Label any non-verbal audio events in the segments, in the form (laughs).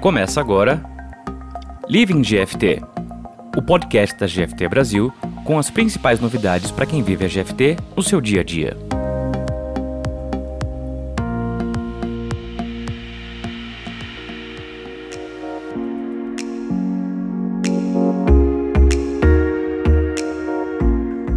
Começa agora Living GFT, o podcast da GFT Brasil com as principais novidades para quem vive a GFT no seu dia a dia.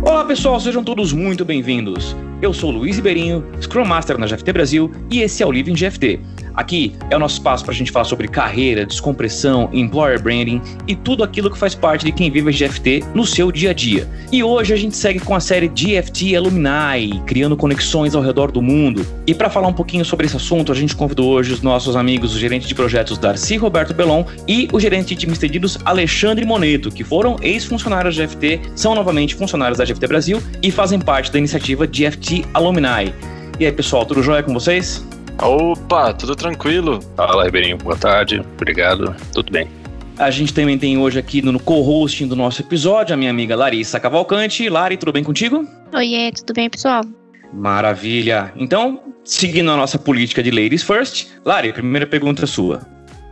Olá pessoal, sejam todos muito bem-vindos. Eu sou Luiz Ibeirinho, Scrum Master na GFT Brasil e esse é o Living GFT, Aqui é o nosso espaço para a gente falar sobre carreira, descompressão, employer branding e tudo aquilo que faz parte de quem vive a GFT no seu dia a dia. E hoje a gente segue com a série GFT Alumni, criando conexões ao redor do mundo. E para falar um pouquinho sobre esse assunto, a gente convidou hoje os nossos amigos, o gerente de projetos Darcy Roberto Belon e o gerente de times estendidos Alexandre Moneto, que foram ex-funcionários da GFT, são novamente funcionários da GFT Brasil e fazem parte da iniciativa GFT Alumni. E aí, pessoal, tudo jóia com vocês? Opa, tudo tranquilo? Fala, Ribeirinho, boa tarde, obrigado, tudo bem. A gente também tem hoje aqui no co-hosting do nosso episódio a minha amiga Larissa Cavalcante. Lari, tudo bem contigo? Oiê, tudo bem, pessoal? Maravilha. Então, seguindo a nossa política de ladies first, Lari, a primeira pergunta é sua.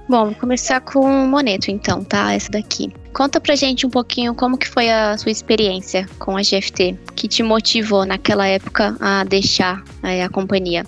Bom, vou começar com o Moneto então, tá? Essa daqui. Conta pra gente um pouquinho como que foi a sua experiência com a GFT, que te motivou naquela época a deixar a companhia.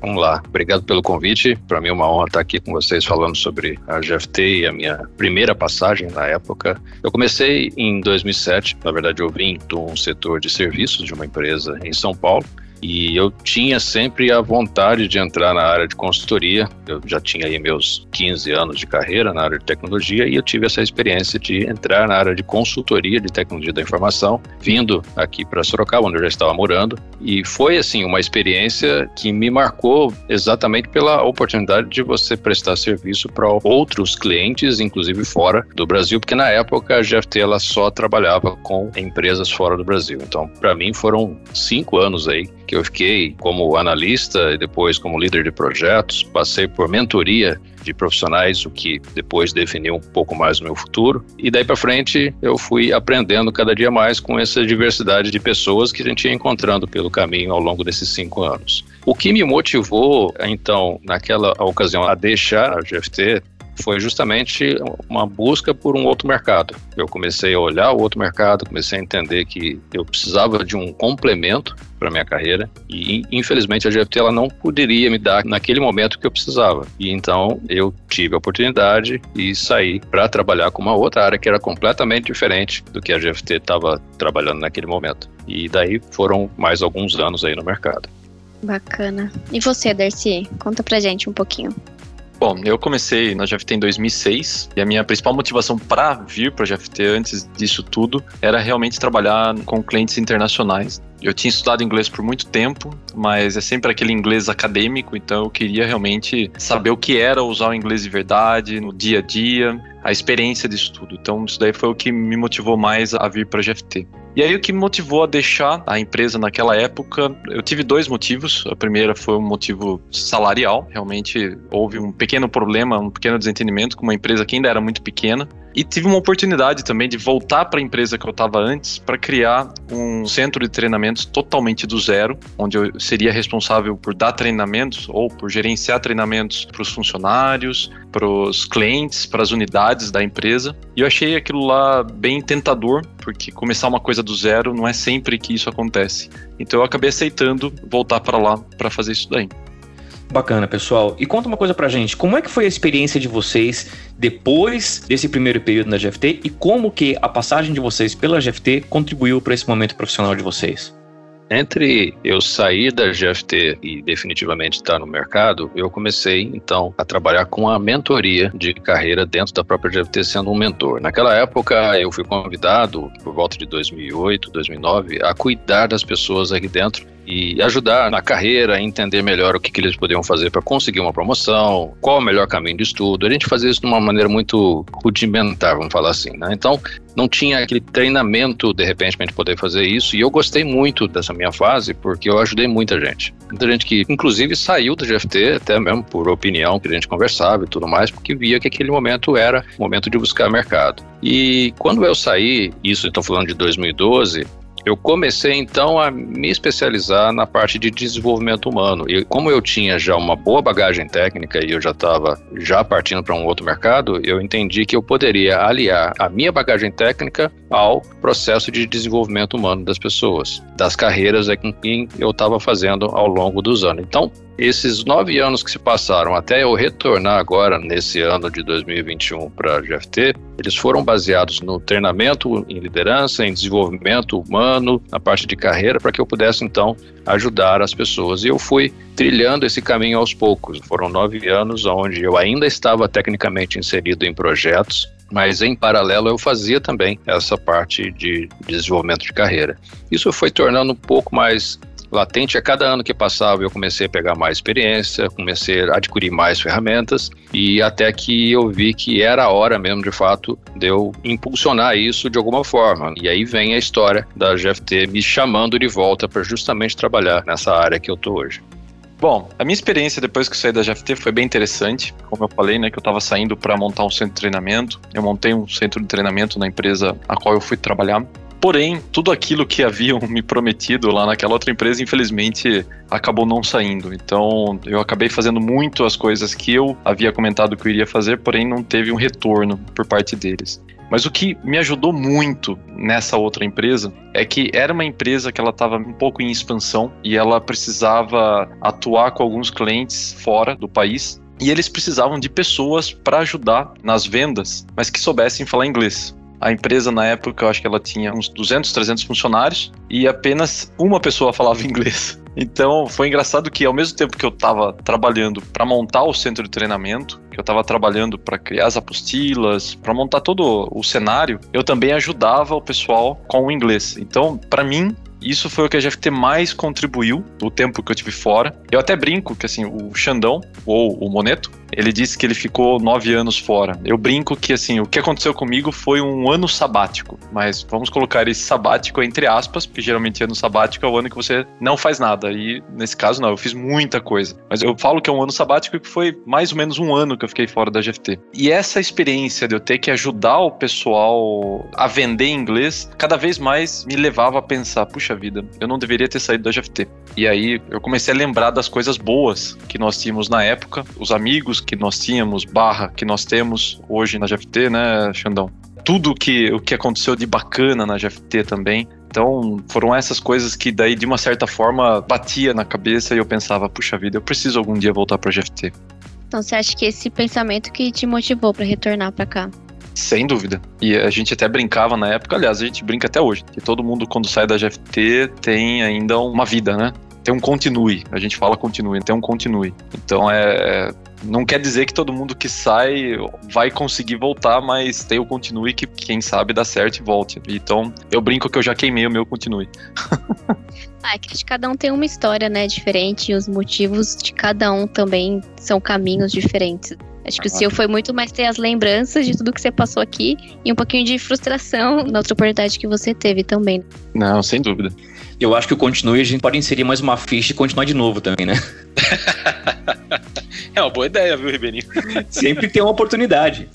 Vamos lá, obrigado pelo convite. Para mim é uma honra estar aqui com vocês falando sobre a GFT e a minha primeira passagem na época. Eu comecei em 2007, na verdade eu vim de um setor de serviços de uma empresa em São Paulo e eu tinha sempre a vontade de entrar na área de consultoria. Eu já tinha aí meus 15 anos de carreira na área de tecnologia e eu tive essa experiência de entrar na área de consultoria de tecnologia da informação, vindo aqui para Sorocaba, onde eu já estava morando. E foi, assim, uma experiência que me marcou exatamente pela oportunidade de você prestar serviço para outros clientes, inclusive fora do Brasil, porque na época a GFT ela só trabalhava com empresas fora do Brasil. Então, para mim, foram cinco anos aí que eu fiquei como analista e depois como líder de projetos, passei por mentoria de profissionais, o que depois definiu um pouco mais o meu futuro. E daí para frente eu fui aprendendo cada dia mais com essa diversidade de pessoas que a gente ia encontrando pelo caminho ao longo desses cinco anos. O que me motivou, então, naquela ocasião, a deixar a GFT foi justamente uma busca por um outro mercado. Eu comecei a olhar o outro mercado, comecei a entender que eu precisava de um complemento para minha carreira e infelizmente a GFT ela não poderia me dar naquele momento que eu precisava. E então eu tive a oportunidade e saí para trabalhar com uma outra área que era completamente diferente do que a GFT estava trabalhando naquele momento. E daí foram mais alguns anos aí no mercado. Bacana. E você, Darcy? Conta pra gente um pouquinho. Bom, eu comecei na GFT em 2006 e a minha principal motivação para vir para a GFT antes disso tudo era realmente trabalhar com clientes internacionais. Eu tinha estudado inglês por muito tempo, mas é sempre aquele inglês acadêmico, então eu queria realmente saber o que era usar o inglês de verdade no dia a dia, a experiência disso tudo. Então isso daí foi o que me motivou mais a vir para a GFT. E aí o que me motivou a deixar a empresa naquela época, eu tive dois motivos. A primeira foi um motivo salarial, realmente houve um pequeno problema, um pequeno desentendimento com uma empresa que ainda era muito pequena. E tive uma oportunidade também de voltar para a empresa que eu estava antes para criar um centro de treinamentos totalmente do zero, onde eu seria responsável por dar treinamentos ou por gerenciar treinamentos para os funcionários, para os clientes, para as unidades da empresa. E eu achei aquilo lá bem tentador, porque começar uma coisa do zero não é sempre que isso acontece. Então eu acabei aceitando voltar para lá para fazer isso daí. Bacana, pessoal. E conta uma coisa pra gente, como é que foi a experiência de vocês depois desse primeiro período na GFT e como que a passagem de vocês pela GFT contribuiu para esse momento profissional de vocês? Entre eu sair da GFT e definitivamente estar no mercado, eu comecei então a trabalhar com a mentoria de carreira dentro da própria GFT, sendo um mentor. Naquela época, eu fui convidado, por volta de 2008, 2009, a cuidar das pessoas aqui dentro e ajudar na carreira, entender melhor o que, que eles poderiam fazer para conseguir uma promoção, qual o melhor caminho de estudo. A gente fazia isso de uma maneira muito rudimentar, vamos falar assim. Né? Então, não tinha aquele treinamento, de repente, para a gente poder fazer isso. E eu gostei muito dessa minha fase, porque eu ajudei muita gente. Muita gente que, inclusive, saiu do GFT, até mesmo por opinião que a gente conversava e tudo mais, porque via que aquele momento era o momento de buscar mercado. E quando eu saí, isso estou falando de 2012, eu comecei então a me especializar na parte de desenvolvimento humano. E como eu tinha já uma boa bagagem técnica e eu já estava já partindo para um outro mercado, eu entendi que eu poderia aliar a minha bagagem técnica ao processo de desenvolvimento humano das pessoas, das carreiras é com quem eu estava fazendo ao longo dos anos. Então, esses nove anos que se passaram até eu retornar agora nesse ano de 2021 para a GFT, eles foram baseados no treinamento em liderança, em desenvolvimento humano, na parte de carreira, para que eu pudesse então ajudar as pessoas. E eu fui trilhando esse caminho aos poucos. Foram nove anos onde eu ainda estava tecnicamente inserido em projetos, mas em paralelo eu fazia também essa parte de desenvolvimento de carreira. Isso foi tornando um pouco mais latente a cada ano que passava eu comecei a pegar mais experiência, comecei a adquirir mais ferramentas e até que eu vi que era a hora mesmo de fato de eu impulsionar isso de alguma forma. E aí vem a história da GFT me chamando de volta para justamente trabalhar nessa área que eu tô hoje. Bom, a minha experiência depois que eu saí da GFT foi bem interessante. Como eu falei, né, que eu estava saindo para montar um centro de treinamento. Eu montei um centro de treinamento na empresa a qual eu fui trabalhar. Porém, tudo aquilo que haviam me prometido lá naquela outra empresa, infelizmente, acabou não saindo. Então, eu acabei fazendo muito as coisas que eu havia comentado que eu iria fazer, porém não teve um retorno por parte deles. Mas o que me ajudou muito nessa outra empresa é que era uma empresa que ela estava um pouco em expansão e ela precisava atuar com alguns clientes fora do país e eles precisavam de pessoas para ajudar nas vendas, mas que soubessem falar inglês. A empresa, na época, eu acho que ela tinha uns 200, 300 funcionários e apenas uma pessoa falava (laughs) inglês. Então, foi engraçado que ao mesmo tempo que eu estava trabalhando para montar o centro de treinamento, que eu estava trabalhando para criar as apostilas, para montar todo o cenário, eu também ajudava o pessoal com o inglês. Então, para mim, isso foi o que a GFT mais contribuiu do tempo que eu tive fora. Eu até brinco que assim, o Xandão, ou o Moneto, ele disse que ele ficou nove anos fora. Eu brinco que assim, o que aconteceu comigo foi um ano sabático, mas vamos colocar esse sabático entre aspas, porque geralmente ano sabático é o ano que você não faz nada. E nesse caso não, eu fiz muita coisa. Mas eu falo que é um ano sabático que foi mais ou menos um ano que eu fiquei fora da GFT. E essa experiência de eu ter que ajudar o pessoal a vender inglês, cada vez mais me levava a pensar, puxa vida, eu não deveria ter saído da GFT. E aí eu comecei a lembrar das coisas boas que nós tínhamos na época, os amigos que nós tínhamos, barra que nós temos hoje na GFT, né, Xandão? Tudo que, o que aconteceu de bacana na GFT também. Então, foram essas coisas que daí, de uma certa forma, batia na cabeça e eu pensava, puxa vida, eu preciso algum dia voltar para GFT. Então, você acha que esse pensamento que te motivou para retornar para cá? Sem dúvida. E a gente até brincava na época, aliás, a gente brinca até hoje, que todo mundo quando sai da GFT tem ainda uma vida, né? Tem um continue. A gente fala continue, tem um continue. Então é, não quer dizer que todo mundo que sai vai conseguir voltar, mas tem o continue que quem sabe dá certo e volte. Então, eu brinco que eu já queimei o meu continue. ah, é que cada um tem uma história, né, diferente, e os motivos de cada um também são caminhos diferentes. Acho que o seu foi muito mais ter as lembranças de tudo que você passou aqui e um pouquinho de frustração (laughs) na outra oportunidade que você teve também. Não, sem dúvida. Eu acho que o continue a gente pode inserir mais uma ficha e continuar de novo também, né? (laughs) é uma boa ideia, viu, Ribeirinho? (laughs) Sempre tem uma oportunidade.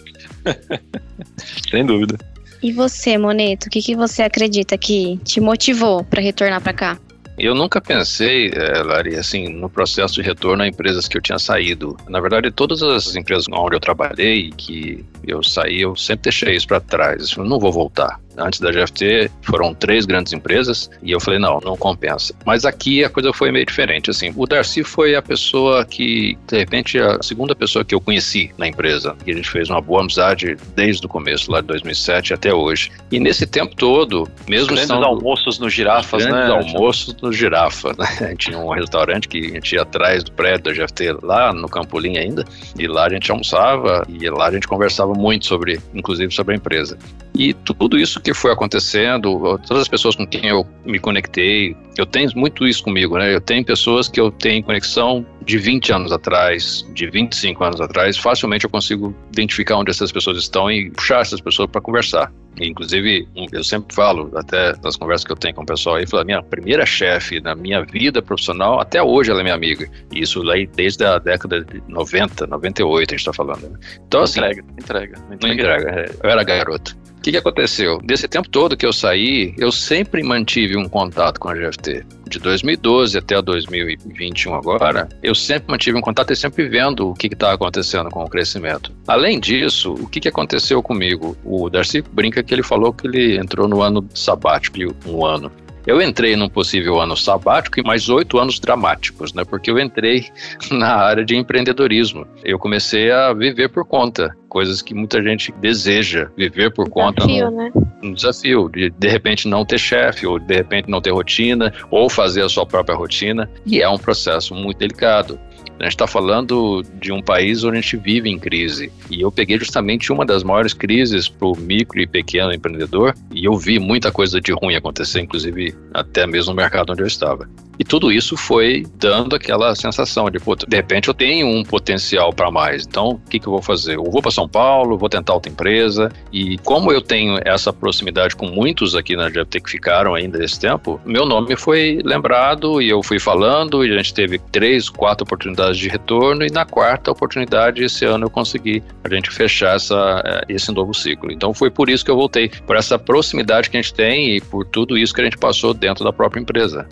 (laughs) Sem dúvida. E você, Moneto, o que, que você acredita que te motivou para retornar para cá? Eu nunca pensei, é, Lari, assim, no processo de retorno a empresas que eu tinha saído. Na verdade, todas as empresas onde eu trabalhei, que eu saí, eu sempre deixei isso para trás. Eu não vou voltar antes da GFT foram três grandes empresas e eu falei, não, não compensa. Mas aqui a coisa foi meio diferente, assim, o Darcy foi a pessoa que, de repente, a segunda pessoa que eu conheci na empresa, e a gente fez uma boa amizade desde o começo, lá de 2007 até hoje. E nesse tempo todo, mesmo grandes estando... almoços no Girafas, grandes né? almoços no Girafa, né? (laughs) A gente tinha um restaurante que a gente ia atrás do prédio da GFT, lá no Campolim ainda, e lá a gente almoçava, e lá a gente conversava muito sobre, inclusive sobre a empresa. E tudo isso que foi acontecendo, todas as pessoas com quem eu me conectei, eu tenho muito isso comigo, né? Eu tenho pessoas que eu tenho conexão de 20 anos atrás, de 25 anos atrás, facilmente eu consigo identificar onde essas pessoas estão e puxar essas pessoas para conversar. Inclusive, eu sempre falo, até nas conversas que eu tenho com o pessoal aí, falo, minha primeira chefe na minha vida profissional, até hoje ela é minha amiga. E isso aí desde a década de 90, 98 a gente está falando. Né? Então, assim. Entrega, entrega. Não entrega. É, eu era garoto. O que, que aconteceu? Desse tempo todo que eu saí, eu sempre mantive um contato com a GFT. De 2012 até 2021 agora, eu sempre mantive um contato e sempre vendo o que está acontecendo com o crescimento. Além disso, o que, que aconteceu comigo? O Darcy brinca que ele falou que ele entrou no ano sabático, um ano. Eu entrei num possível ano sabático e mais oito anos dramáticos, né? Porque eu entrei (laughs) na área de empreendedorismo. Eu comecei a viver por conta, coisas que muita gente deseja viver por conta. Desafio, no, né? Um desafio de de repente não ter chefe, ou de repente não ter rotina, ou fazer a sua própria rotina. E é um processo muito delicado. A gente está falando de um país onde a gente vive em crise. E eu peguei justamente uma das maiores crises para o micro e pequeno empreendedor e eu vi muita coisa de ruim acontecer, inclusive até mesmo no mercado onde eu estava. E tudo isso foi dando aquela sensação de, pô, de repente eu tenho um potencial para mais. Então, o que, que eu vou fazer? Eu vou para São Paulo, vou tentar outra empresa. E como eu tenho essa proximidade com muitos aqui na GFT que ficaram ainda nesse tempo, meu nome foi lembrado e eu fui falando e a gente teve três, quatro oportunidades de retorno e na quarta oportunidade esse ano eu consegui a gente fechar essa, eh, esse novo ciclo. Então foi por isso que eu voltei, por essa proximidade que a gente tem e por tudo isso que a gente passou dentro da própria empresa.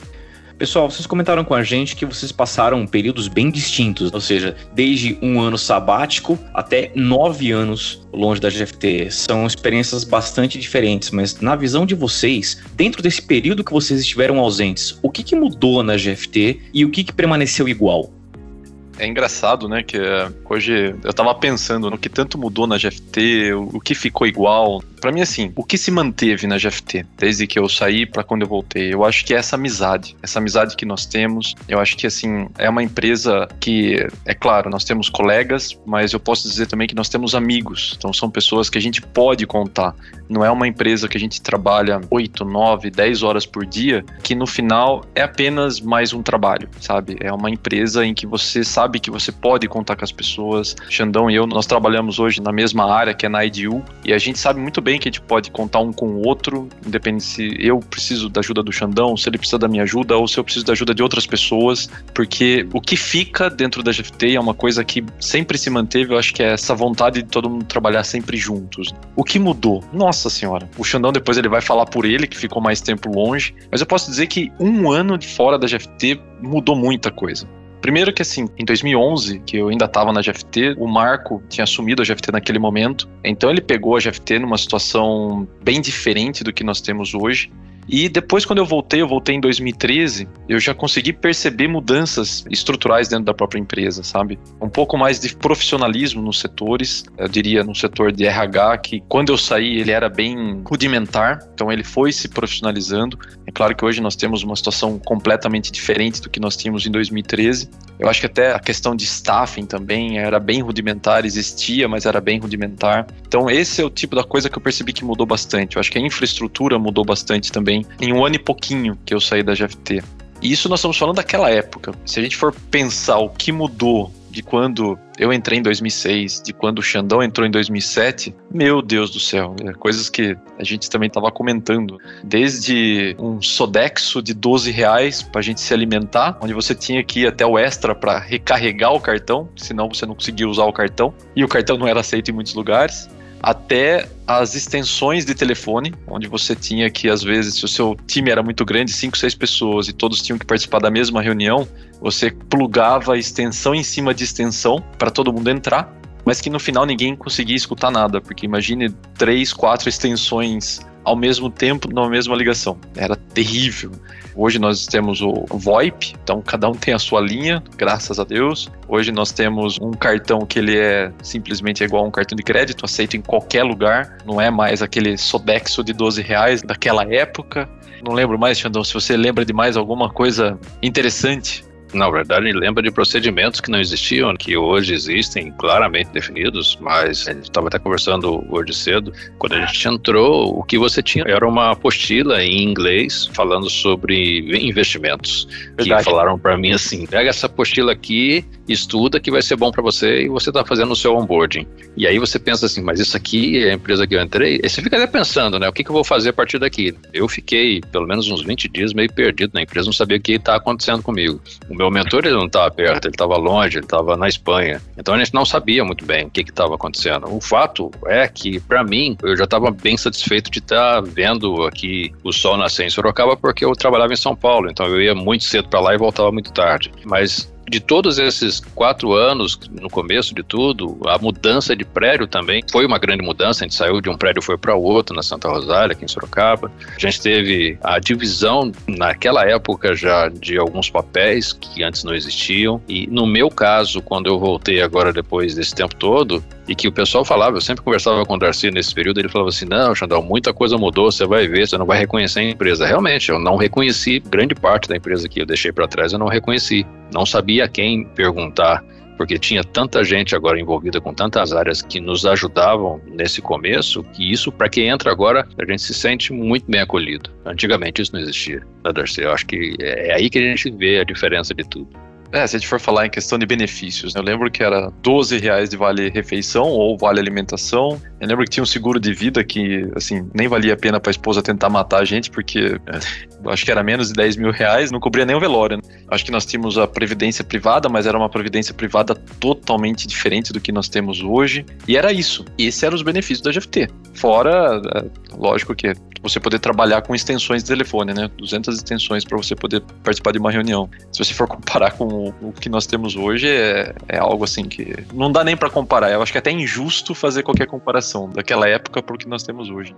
Pessoal, vocês comentaram com a gente que vocês passaram períodos bem distintos, ou seja, desde um ano sabático até nove anos longe da GFT. São experiências bastante diferentes, mas na visão de vocês, dentro desse período que vocês estiveram ausentes, o que, que mudou na GFT e o que, que permaneceu igual? É engraçado, né, que é, hoje eu tava pensando no que tanto mudou na GFT, o, o que ficou igual. Para mim, assim, o que se manteve na GFT desde que eu saí para quando eu voltei? Eu acho que é essa amizade, essa amizade que nós temos. Eu acho que, assim, é uma empresa que, é claro, nós temos colegas, mas eu posso dizer também que nós temos amigos. Então, são pessoas que a gente pode contar. Não é uma empresa que a gente trabalha 8, 9, 10 horas por dia, que no final é apenas mais um trabalho, sabe? É uma empresa em que você sabe que você pode contar com as pessoas. Xandão e eu, nós trabalhamos hoje na mesma área, que é na IDU, e a gente sabe muito bem bem que a gente pode contar um com o outro, independente se eu preciso da ajuda do Xandão, se ele precisa da minha ajuda ou se eu preciso da ajuda de outras pessoas, porque o que fica dentro da GFT é uma coisa que sempre se manteve, eu acho que é essa vontade de todo mundo trabalhar sempre juntos. O que mudou? Nossa senhora. O Xandão depois ele vai falar por ele, que ficou mais tempo longe, mas eu posso dizer que um ano de fora da GFT mudou muita coisa. Primeiro que assim, em 2011, que eu ainda estava na GFT, o Marco tinha assumido a GFT naquele momento. Então ele pegou a GFT numa situação bem diferente do que nós temos hoje. E depois, quando eu voltei, eu voltei em 2013, eu já consegui perceber mudanças estruturais dentro da própria empresa, sabe? Um pouco mais de profissionalismo nos setores, eu diria no setor de RH, que quando eu saí ele era bem rudimentar, então ele foi se profissionalizando. É claro que hoje nós temos uma situação completamente diferente do que nós tínhamos em 2013. Eu acho que até a questão de staffing também era bem rudimentar, existia, mas era bem rudimentar. Então, esse é o tipo da coisa que eu percebi que mudou bastante. Eu acho que a infraestrutura mudou bastante também em um ano e pouquinho que eu saí da GFT. E isso nós estamos falando daquela época. Se a gente for pensar o que mudou de quando eu entrei em 2006, de quando o Xandão entrou em 2007, meu Deus do céu, é coisas que a gente também estava comentando. Desde um Sodexo de 12 reais para a gente se alimentar, onde você tinha que ir até o extra para recarregar o cartão, senão você não conseguia usar o cartão, e o cartão não era aceito em muitos lugares até as extensões de telefone, onde você tinha que, às vezes, se o seu time era muito grande, cinco, seis pessoas, e todos tinham que participar da mesma reunião, você plugava extensão em cima de extensão para todo mundo entrar, mas que no final ninguém conseguia escutar nada, porque imagine três, quatro extensões ao mesmo tempo na mesma ligação. Era terrível. Hoje nós temos o VoIP, então cada um tem a sua linha, graças a Deus. Hoje nós temos um cartão que ele é simplesmente igual a um cartão de crédito, aceito em qualquer lugar, não é mais aquele Sodexo de 12 reais daquela época. Não lembro mais, Xandão, se você lembra de mais alguma coisa interessante na verdade, lembra de procedimentos que não existiam, que hoje existem claramente definidos, mas a gente estava até conversando hoje cedo, quando a gente entrou, o que você tinha era uma apostila em inglês falando sobre investimentos. Verdade. Que falaram para mim assim: pega essa apostila aqui, estuda que vai ser bom para você e você está fazendo o seu onboarding. E aí você pensa assim, mas isso aqui é a empresa que eu entrei? E você fica até pensando, né? O que, que eu vou fazer a partir daqui? Eu fiquei pelo menos uns 20 dias meio perdido na empresa, não sabia o que está acontecendo comigo. O meu mentor ele não estava perto, ele estava longe, ele estava na Espanha. Então a gente não sabia muito bem o que estava acontecendo. O fato é que, para mim, eu já estava bem satisfeito de estar tá vendo aqui o sol nascer em Sorocaba porque eu trabalhava em São Paulo. Então eu ia muito cedo para lá e voltava muito tarde. Mas de todos esses quatro anos, no começo de tudo, a mudança de prédio também foi uma grande mudança. A gente saiu de um prédio foi para outro, na Santa Rosália, aqui em Sorocaba. A gente teve a divisão, naquela época já, de alguns papéis que antes não existiam. E no meu caso, quando eu voltei agora, depois desse tempo todo, e que o pessoal falava, eu sempre conversava com o Darcy nesse período, ele falava assim, não, Xandão, muita coisa mudou, você vai ver, você não vai reconhecer a empresa. Realmente, eu não reconheci grande parte da empresa que eu deixei para trás, eu não reconheci. Não sabia quem perguntar, porque tinha tanta gente agora envolvida com tantas áreas que nos ajudavam nesse começo, que isso, para quem entra agora, a gente se sente muito bem acolhido. Antigamente isso não existia, né, Darcy? Eu acho que é aí que a gente vê a diferença de tudo. É, se a gente for falar em questão de benefícios, né? eu lembro que era 12 reais de vale refeição ou vale alimentação. Eu lembro que tinha um seguro de vida que, assim, nem valia a pena para a esposa tentar matar a gente, porque é, acho que era menos de 10 mil reais, não cobria nem o velório. Né? Acho que nós tínhamos a previdência privada, mas era uma previdência privada totalmente diferente do que nós temos hoje. E era isso. Esses eram os benefícios da GFT. Fora, é, lógico que você poder trabalhar com extensões de telefone, né? 200 extensões para você poder participar de uma reunião. Se você for comparar com o que nós temos hoje, é, é algo assim que não dá nem para comparar. Eu acho que é até injusto fazer qualquer comparação daquela época para o que nós temos hoje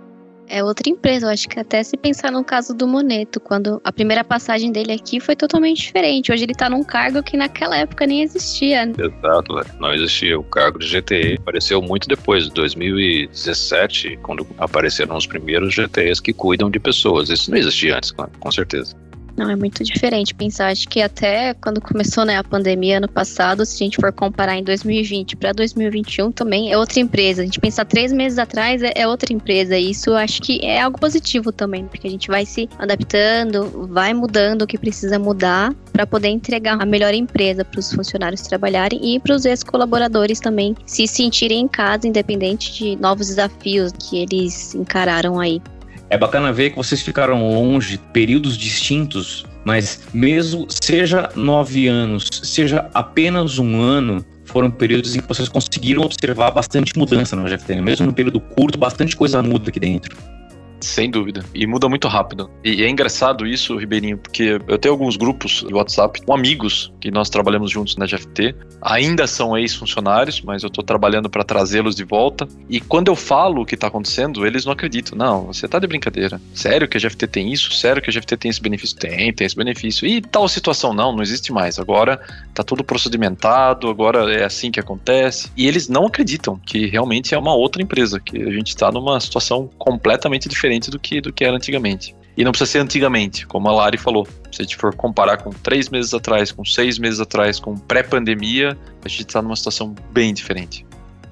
é outra empresa. Eu acho que até se pensar no caso do Moneto, quando a primeira passagem dele aqui foi totalmente diferente. Hoje ele tá num cargo que naquela época nem existia. Né? Exato, né? não existia. O cargo de GTE apareceu muito depois, 2017, quando apareceram os primeiros GTEs que cuidam de pessoas. Isso não existia antes, com certeza. Não, é muito diferente pensar. Acho que até quando começou né, a pandemia ano passado, se a gente for comparar em 2020 para 2021, também é outra empresa. A gente pensar três meses atrás é, é outra empresa. E isso acho que é algo positivo também, porque a gente vai se adaptando, vai mudando o que precisa mudar para poder entregar a melhor empresa para os funcionários trabalharem e para os ex-colaboradores também se sentirem em casa, independente de novos desafios que eles encararam aí. É bacana ver que vocês ficaram longe, períodos distintos, mas mesmo seja nove anos, seja apenas um ano, foram períodos em que vocês conseguiram observar bastante mudança no GFT. Mesmo no período curto, bastante coisa muda aqui dentro. Sem dúvida. E muda muito rápido. E é engraçado isso, Ribeirinho, porque eu tenho alguns grupos de WhatsApp com amigos que nós trabalhamos juntos na GFT. Ainda são ex-funcionários, mas eu estou trabalhando para trazê-los de volta. E quando eu falo o que está acontecendo, eles não acreditam. Não, você está de brincadeira. Sério que a GFT tem isso? Sério que a GFT tem esse benefício? Tem, tem esse benefício. E tal situação? Não, não existe mais. Agora está tudo procedimentado, agora é assim que acontece. E eles não acreditam que realmente é uma outra empresa, que a gente está numa situação completamente diferente diferente do que, do que era antigamente. E não precisa ser antigamente, como a Lari falou. Se a gente for comparar com três meses atrás, com seis meses atrás, com pré-pandemia, a gente está numa situação bem diferente.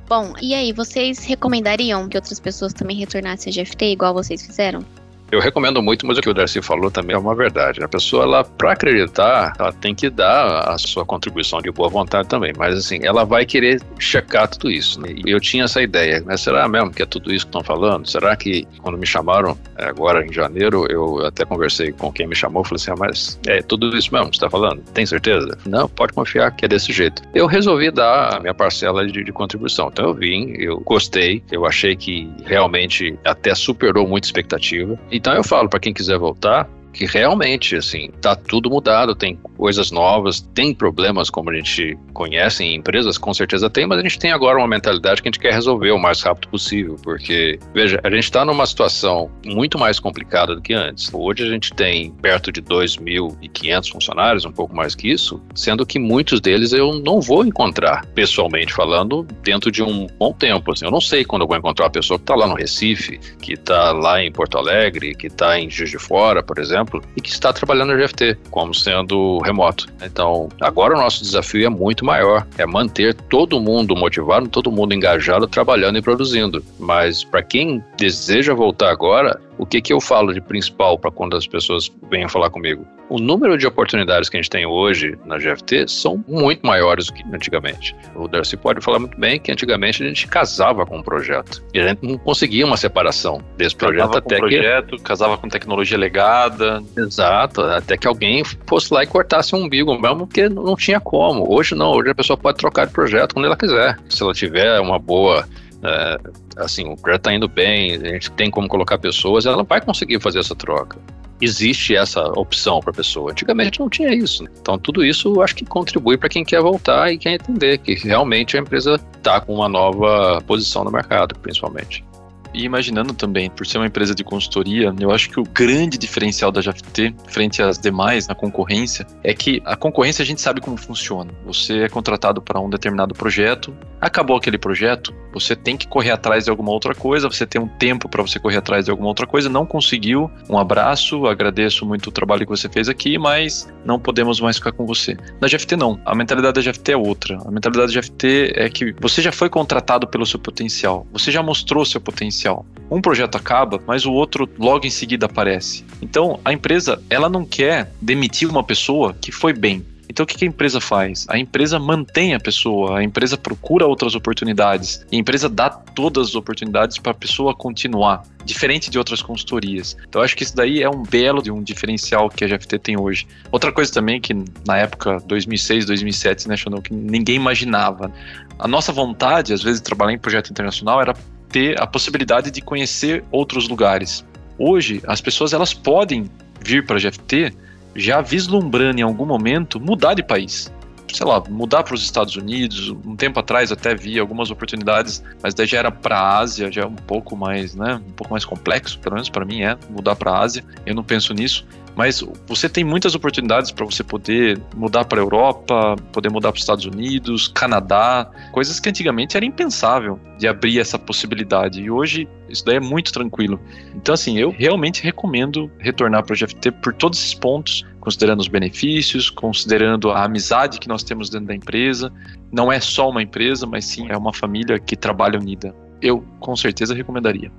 Bom, e aí, vocês recomendariam que outras pessoas também retornassem a GFT igual vocês fizeram? Eu recomendo muito, mas o que o Darcy falou também é uma verdade. A pessoa, ela, para acreditar, ela tem que dar a sua contribuição de boa vontade também. Mas, assim, ela vai querer checar tudo isso. Né? E eu tinha essa ideia, né? Será mesmo que é tudo isso que estão falando? Será que, quando me chamaram, é, agora em janeiro, eu até conversei com quem me chamou, falei assim, ah, mas é tudo isso mesmo que você está falando? Tem certeza? Não, pode confiar que é desse jeito. Eu resolvi dar a minha parcela de, de contribuição. Então, eu vim, eu gostei, eu achei que realmente até superou muita expectativa. E então eu falo para quem quiser voltar, que realmente, assim, tá tudo mudado, tem coisas novas, tem problemas como a gente conhece em empresas, com certeza tem, mas a gente tem agora uma mentalidade que a gente quer resolver o mais rápido possível, porque, veja, a gente está numa situação muito mais complicada do que antes. Hoje a gente tem perto de 2.500 funcionários, um pouco mais que isso, sendo que muitos deles eu não vou encontrar, pessoalmente falando, dentro de um bom tempo. Assim, eu não sei quando eu vou encontrar uma pessoa que está lá no Recife, que está lá em Porto Alegre, que está em Juiz de Fora, por exemplo, exemplo, e que está trabalhando no GFT, como sendo remoto. Então, agora o nosso desafio é muito maior, é manter todo mundo motivado, todo mundo engajado, trabalhando e produzindo. Mas para quem deseja voltar agora, o que, que eu falo de principal para quando as pessoas venham falar comigo? O número de oportunidades que a gente tem hoje na GFT são muito maiores do que antigamente. O Darcy pode falar muito bem que antigamente a gente casava com um projeto e a gente não conseguia uma separação desse projeto casava até com projeto, que... casava com tecnologia legada. Exato, até que alguém fosse lá e cortasse um umbigo mesmo, porque não tinha como. Hoje não, hoje a pessoa pode trocar de projeto quando ela quiser. Se ela tiver uma boa é, assim, o projeto está indo bem, a gente tem como colocar pessoas, ela vai conseguir fazer essa troca. Existe essa opção para a pessoa. Antigamente não tinha isso. Então, tudo isso acho que contribui para quem quer voltar e quer entender que realmente a empresa está com uma nova posição no mercado, principalmente. E imaginando também, por ser uma empresa de consultoria, eu acho que o grande diferencial da JFT, frente às demais na concorrência, é que a concorrência a gente sabe como funciona. Você é contratado para um determinado projeto, acabou aquele projeto, você tem que correr atrás de alguma outra coisa, você tem um tempo para você correr atrás de alguma outra coisa, não conseguiu, um abraço, agradeço muito o trabalho que você fez aqui, mas não podemos mais ficar com você. Na GFT não, a mentalidade da GFT é outra. A mentalidade da GFT é que você já foi contratado pelo seu potencial, você já mostrou seu potencial potencial. Um projeto acaba, mas o outro logo em seguida aparece. Então, a empresa, ela não quer demitir uma pessoa que foi bem. Então, o que a empresa faz? A empresa mantém a pessoa, a empresa procura outras oportunidades, a empresa dá todas as oportunidades para a pessoa continuar, diferente de outras consultorias. Então, acho que isso daí é um belo de um diferencial que a GFT tem hoje. Outra coisa também que na época 2006, 2007, né, que ninguém imaginava. A nossa vontade, às vezes, de trabalhar em projeto internacional era ter a possibilidade de conhecer outros lugares. Hoje, as pessoas elas podem vir para a GFT já vislumbrando em algum momento mudar de país. Sei lá, mudar para os Estados Unidos. Um tempo atrás até vi algumas oportunidades, mas daí já era para a Ásia, já é um pouco mais, né, um pouco mais complexo, pelo menos para mim é mudar para a Ásia. Eu não penso nisso, mas você tem muitas oportunidades para você poder mudar para a Europa, poder mudar para os Estados Unidos, Canadá, coisas que antigamente era impensável de abrir essa possibilidade. E hoje isso daí é muito tranquilo. Então, assim, eu realmente recomendo retornar para o GFT por todos esses pontos, considerando os benefícios, considerando a amizade que nós temos dentro da empresa. Não é só uma empresa, mas sim é uma família que trabalha unida. Eu, com certeza, recomendaria.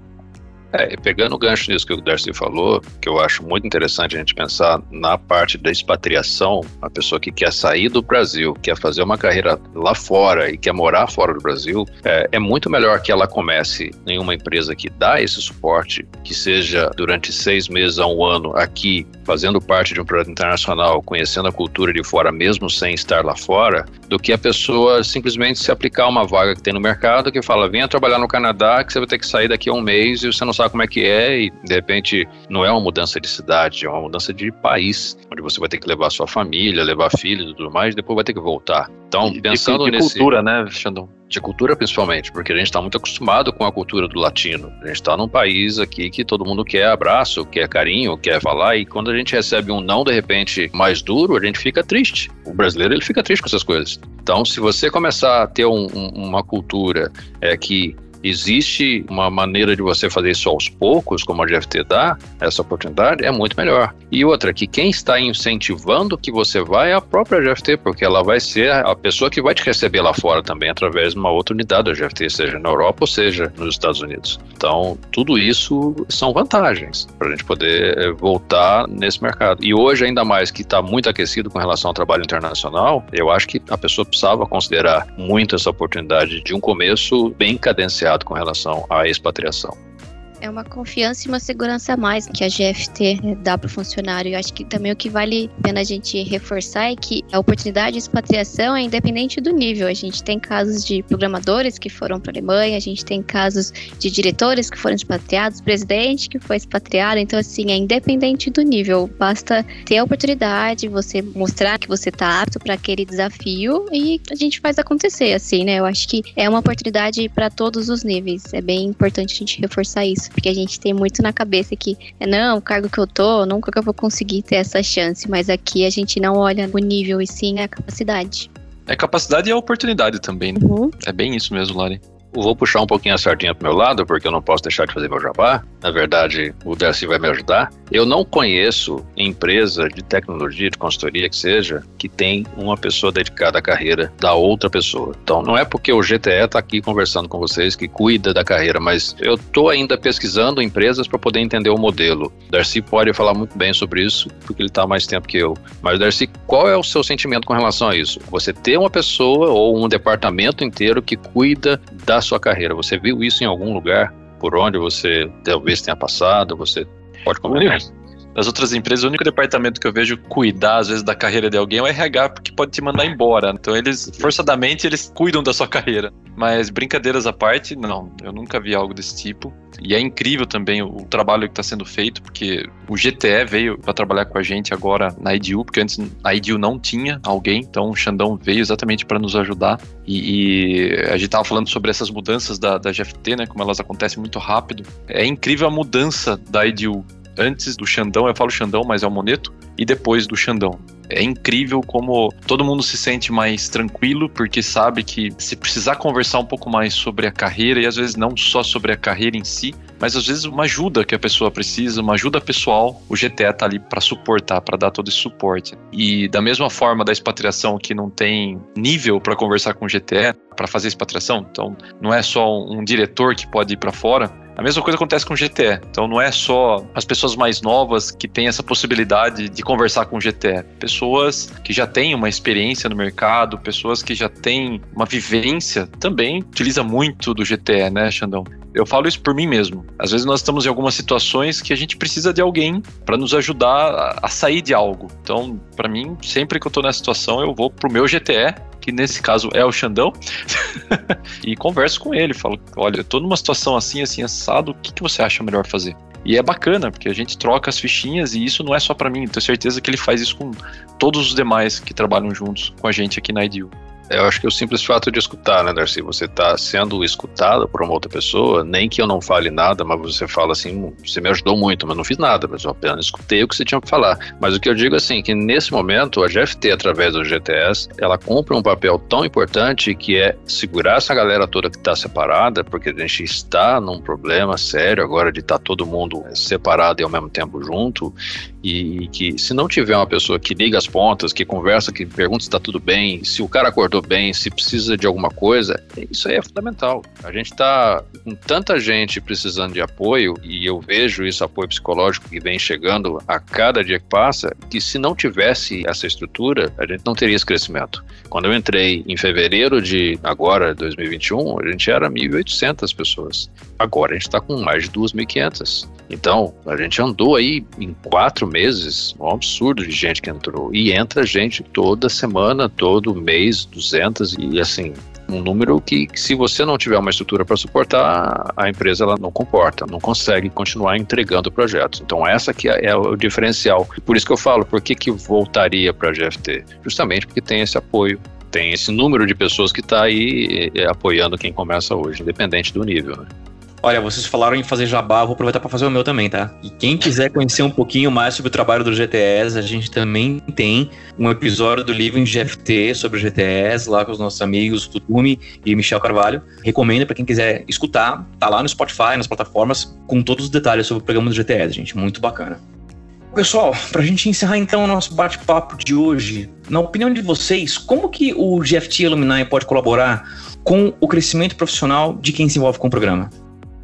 É, pegando o gancho nisso que o Darcy falou, que eu acho muito interessante a gente pensar na parte da expatriação, a pessoa que quer sair do Brasil, quer fazer uma carreira lá fora e quer morar fora do Brasil, é, é muito melhor que ela comece em uma empresa que dá esse suporte, que seja durante seis meses a um ano aqui, fazendo parte de um projeto internacional, conhecendo a cultura de fora mesmo sem estar lá fora, do que a pessoa simplesmente se aplicar uma vaga que tem no mercado que fala, venha trabalhar no Canadá que você vai ter que sair daqui a um mês e você não sabe como é que é e de repente não é uma mudança de cidade, é uma mudança de país, onde você vai ter que levar sua família, levar filhos e tudo mais, e depois vai ter que voltar. Então, pensando de, de nesse cultura, né, Xandão? De cultura principalmente, porque a gente está muito acostumado com a cultura do latino. A gente está num país aqui que todo mundo quer abraço, quer carinho, quer falar, e quando a gente recebe um não de repente mais duro, a gente fica triste. O brasileiro ele fica triste com essas coisas. Então, se você começar a ter um, um, uma cultura é, que existe uma maneira de você fazer isso aos poucos, como a GFT dá, essa oportunidade, é muito melhor. E outra, que quem está incentivando que você vá é a própria GFT, porque ela vai ser a pessoa que vai te receber lá fora também através de uma outra unidade da GFT, seja na Europa ou seja nos Estados Unidos. Então, tudo isso são vantagens para a gente poder eh, voltar nesse mercado. E hoje, ainda mais que está muito aquecido com relação ao trabalho internacional, eu acho que a pessoa precisava considerar muito essa oportunidade de um começo bem cadenciado com relação à expatriação. É uma confiança e uma segurança a mais que a GFT dá para o funcionário. Eu acho que também o que vale a pena a gente reforçar é que a oportunidade de expatriação é independente do nível. A gente tem casos de programadores que foram para a Alemanha, a gente tem casos de diretores que foram expatriados, presidente que foi expatriado. Então, assim, é independente do nível. Basta ter a oportunidade, você mostrar que você está apto para aquele desafio e a gente faz acontecer, assim, né? Eu acho que é uma oportunidade para todos os níveis. É bem importante a gente reforçar isso porque a gente tem muito na cabeça que, é, não, o cargo que eu tô, nunca que eu vou conseguir ter essa chance, mas aqui a gente não olha o nível e sim a capacidade. É capacidade e a oportunidade também, né? Uhum. É bem isso mesmo, Lari. Vou puxar um pouquinho a sardinha pro meu lado, porque eu não posso deixar de fazer meu jabá. Na verdade, o Darcy vai me ajudar. Eu não conheço empresa de tecnologia, de consultoria que seja, que tem uma pessoa dedicada à carreira da outra pessoa. Então, não é porque o GTE está aqui conversando com vocês que cuida da carreira, mas eu estou ainda pesquisando empresas para poder entender o modelo. Darcy pode falar muito bem sobre isso, porque ele está mais tempo que eu. Mas, Darcy, qual é o seu sentimento com relação a isso? Você ter uma pessoa ou um departamento inteiro que cuida da sua carreira. Você viu isso em algum lugar? Por onde você talvez tenha passado? Você pode comentar? Das outras empresas, o único departamento que eu vejo cuidar, às vezes, da carreira de alguém é o RH, porque pode te mandar embora. Então, eles, forçadamente, eles cuidam da sua carreira. Mas, brincadeiras à parte, não. Eu nunca vi algo desse tipo. E é incrível também o, o trabalho que está sendo feito, porque o GTE veio para trabalhar com a gente agora na IDU, porque antes a IDU não tinha alguém, então o Xandão veio exatamente para nos ajudar. E, e, a gente estava falando sobre essas mudanças da, da GFT, né, como elas acontecem muito rápido. É incrível a mudança da IDU antes do Xandão, eu falo Xandão, mas é o Moneto, e depois do Xandão. É incrível como todo mundo se sente mais tranquilo, porque sabe que se precisar conversar um pouco mais sobre a carreira, e às vezes não só sobre a carreira em si, mas às vezes uma ajuda que a pessoa precisa, uma ajuda pessoal, o GTE tá ali para suportar, para dar todo esse suporte. E da mesma forma da expatriação que não tem nível para conversar com o GTE, para fazer expatriação, então não é só um diretor que pode ir para fora, a mesma coisa acontece com o GTE. Então não é só as pessoas mais novas que têm essa possibilidade de conversar com o GTE. Pessoas que já têm uma experiência no mercado, pessoas que já têm uma vivência, também utiliza muito do GTE, né, Xandão? Eu falo isso por mim mesmo. Às vezes nós estamos em algumas situações que a gente precisa de alguém para nos ajudar a, sair de algo. Então, para mim, sempre que eu estou nessa situação, eu vou pro meu GTE que nesse caso é o Xandão, (laughs) e converso com ele, falo, olha, eu tô numa situação assim, assim, assado, o que, que você acha melhor fazer? E é bacana, porque a gente troca as fichinhas e isso não é só para mim, tenho certeza que ele faz isso com todos os demais que trabalham juntos com a gente aqui na IDU. Eu acho que o simples fato de escutar, né, Darcy? Você está sendo escutado por uma outra pessoa, nem que eu não fale nada, mas você fala assim, você me ajudou muito, mas não fiz nada, mas eu apenas escutei o que você tinha para falar. Mas o que eu digo assim, que nesse momento a GFT, através do GTS, ela cumpre um papel tão importante que é segurar essa galera toda que está separada, porque a gente está num problema sério agora de estar tá todo mundo separado e ao mesmo tempo junto, e que se não tiver uma pessoa que liga as pontas, que conversa, que pergunta se está tudo bem, se o cara acordou bem, se precisa de alguma coisa, isso aí é fundamental. A gente está com tanta gente precisando de apoio e eu vejo esse apoio psicológico que vem chegando a cada dia que passa, que se não tivesse essa estrutura, a gente não teria esse crescimento. Quando eu entrei em fevereiro de agora, 2021, a gente era 1.800 pessoas. Agora a gente está com mais de 2.500. Então, a gente andou aí em quatro meses, um absurdo de gente que entrou. E entra gente toda semana, todo mês, 200 e assim, um número que, que, se você não tiver uma estrutura para suportar, a empresa ela não comporta, não consegue continuar entregando projetos. Então essa que é, é o diferencial. Por isso que eu falo, por que, que voltaria para a GFT? Justamente porque tem esse apoio, tem esse número de pessoas que está aí é, apoiando quem começa hoje, independente do nível. Né? Olha, vocês falaram em fazer jabá, vou aproveitar para fazer o meu também, tá? E quem quiser conhecer um pouquinho mais sobre o trabalho do GTS, a gente também tem um episódio do Living GFT sobre o GTS, lá com os nossos amigos Tutumi e Michel Carvalho. Recomendo para quem quiser escutar, tá lá no Spotify, nas plataformas, com todos os detalhes sobre o programa do GTS, gente. Muito bacana. Pessoal, para a gente encerrar então o nosso bate-papo de hoje, na opinião de vocês, como que o GFT Alumni pode colaborar com o crescimento profissional de quem se envolve com o programa?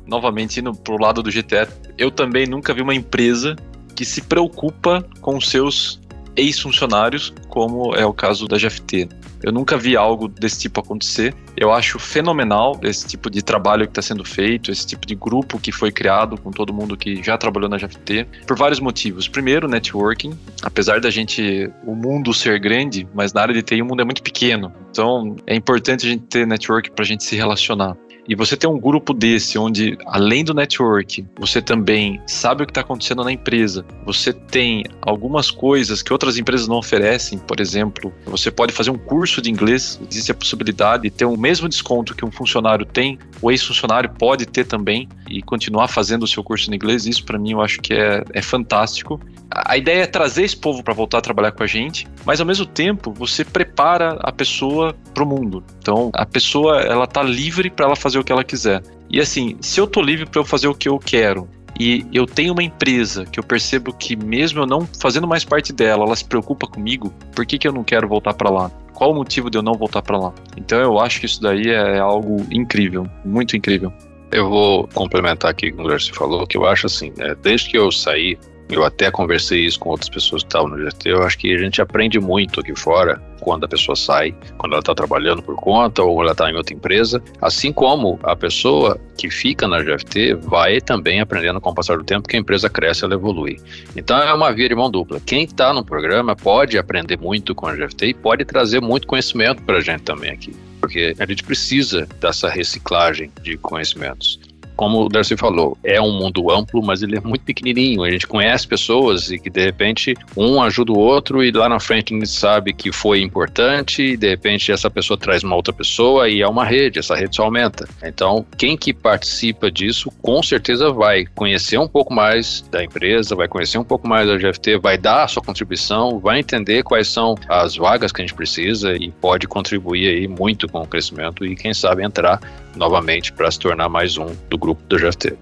Novamente indo pro lado do GTE, eu também nunca vi uma empresa que se preocupa com seus ex-funcionários, como é o caso da GFT. Eu nunca vi algo desse tipo acontecer. Eu acho fenomenal esse tipo de trabalho que está sendo feito, esse tipo de grupo que foi criado com todo mundo que já trabalhou na GFT, por vários motivos. Primeiro, networking. Apesar da gente, o mundo ser grande, mas na área de TI o mundo é muito pequeno. Então é importante a gente ter network para a gente se relacionar. E você tem um grupo desse, onde além do network, você também sabe o que está acontecendo na empresa, você tem algumas coisas que outras empresas não oferecem, por exemplo, você pode fazer um curso de inglês, existe a possibilidade de ter o mesmo desconto que um funcionário tem, o ex-funcionário pode ter também e continuar fazendo o seu curso de inglês. Isso para mim eu acho que é, é fantástico. A ideia é trazer esse povo para voltar a trabalhar com a gente, mas ao mesmo tempo você prepara a pessoa para o mundo. Então a pessoa ela tá livre para ela fazer o que ela quiser. E assim, se eu tô livre para eu fazer o que eu quero e eu tenho uma empresa que eu percebo que mesmo eu não fazendo mais parte dela, ela se preocupa comigo, por que, que eu não quero voltar para lá? Qual o motivo de eu não voltar para lá? Então eu acho que isso daí é algo incrível, muito incrível. Eu vou complementar aqui com o que você falou, que eu acho assim, né, desde que eu saí eu até conversei isso com outras pessoas que estavam no GFT. Eu acho que a gente aprende muito aqui fora quando a pessoa sai, quando ela está trabalhando por conta ou ela está em outra empresa. Assim como a pessoa que fica na GFT vai também aprendendo com o passar do tempo que a empresa cresce, ela evolui. Então é uma via de mão dupla. Quem está no programa pode aprender muito com a GFT e pode trazer muito conhecimento para a gente também aqui porque a gente precisa dessa reciclagem de conhecimentos como o Darcy falou, é um mundo amplo, mas ele é muito pequenininho. A gente conhece pessoas e que de repente um ajuda o outro e lá na frente a gente sabe que foi importante e de repente essa pessoa traz uma outra pessoa e é uma rede, essa rede só aumenta. Então, quem que participa disso com certeza vai conhecer um pouco mais da empresa, vai conhecer um pouco mais da GFT, vai dar a sua contribuição, vai entender quais são as vagas que a gente precisa e pode contribuir aí muito com o crescimento e quem sabe entrar novamente para se tornar mais um do grupo do GFT.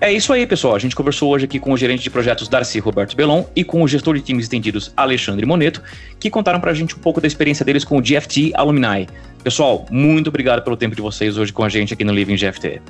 É isso aí, pessoal. A gente conversou hoje aqui com o gerente de projetos Darcy Roberto Belon e com o gestor de times estendidos Alexandre Moneto, que contaram pra gente um pouco da experiência deles com o GFT Alumni. Pessoal, muito obrigado pelo tempo de vocês hoje com a gente aqui no Living GFT.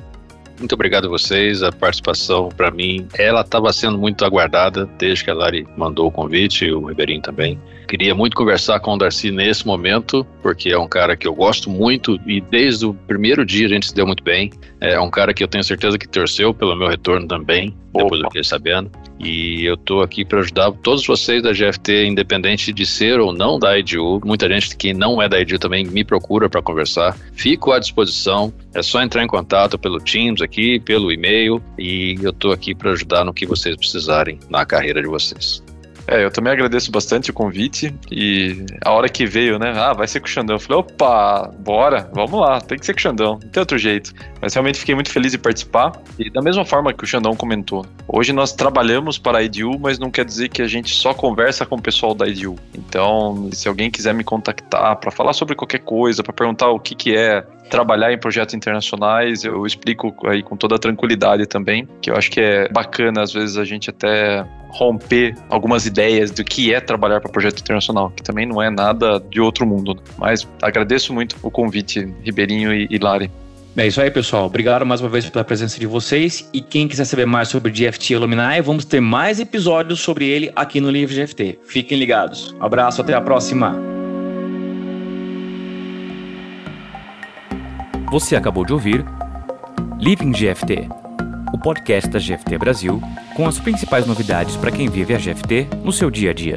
Muito obrigado a vocês, a participação para mim, ela estava sendo muito aguardada desde que a Lari mandou o convite, e o Ribeirinho também. Queria muito conversar com o Darcy nesse momento, porque é um cara que eu gosto muito e desde o primeiro dia a gente se deu muito bem. É um cara que eu tenho certeza que torceu pelo meu retorno também, Opa. depois eu fiquei sabendo. E eu estou aqui para ajudar todos vocês da GFT, independente de ser ou não da IDU. Muita gente que não é da IDU também me procura para conversar. Fico à disposição. É só entrar em contato pelo Teams aqui, pelo e-mail. E eu estou aqui para ajudar no que vocês precisarem na carreira de vocês. É, eu também agradeço bastante o convite e a hora que veio, né? Ah, vai ser com o Xandão. Eu falei, opa, bora, vamos lá, tem que ser com o Xandão, não tem outro jeito. Mas realmente fiquei muito feliz de participar e da mesma forma que o Xandão comentou, hoje nós trabalhamos para a IDU, mas não quer dizer que a gente só conversa com o pessoal da IDU. Então, se alguém quiser me contactar para falar sobre qualquer coisa, para perguntar o que, que é trabalhar em projetos internacionais, eu explico aí com toda a tranquilidade também, que eu acho que é bacana, às vezes, a gente até romper algumas ideias do que é trabalhar para projeto internacional, que também não é nada de outro mundo. Mas agradeço muito o convite, Ribeirinho e, Lari. É isso aí, pessoal. Obrigado mais uma vez pela presença de vocês. E quem quiser saber mais sobre o GFT Alumni, vamos ter mais episódios sobre ele aqui no Livro GFT. Fiquem ligados. Abraço, até a próxima. Você acabou de ouvir Living GFT, o podcast da GFT Brasil, com as principais novidades para quem vive a GFT no seu dia a dia.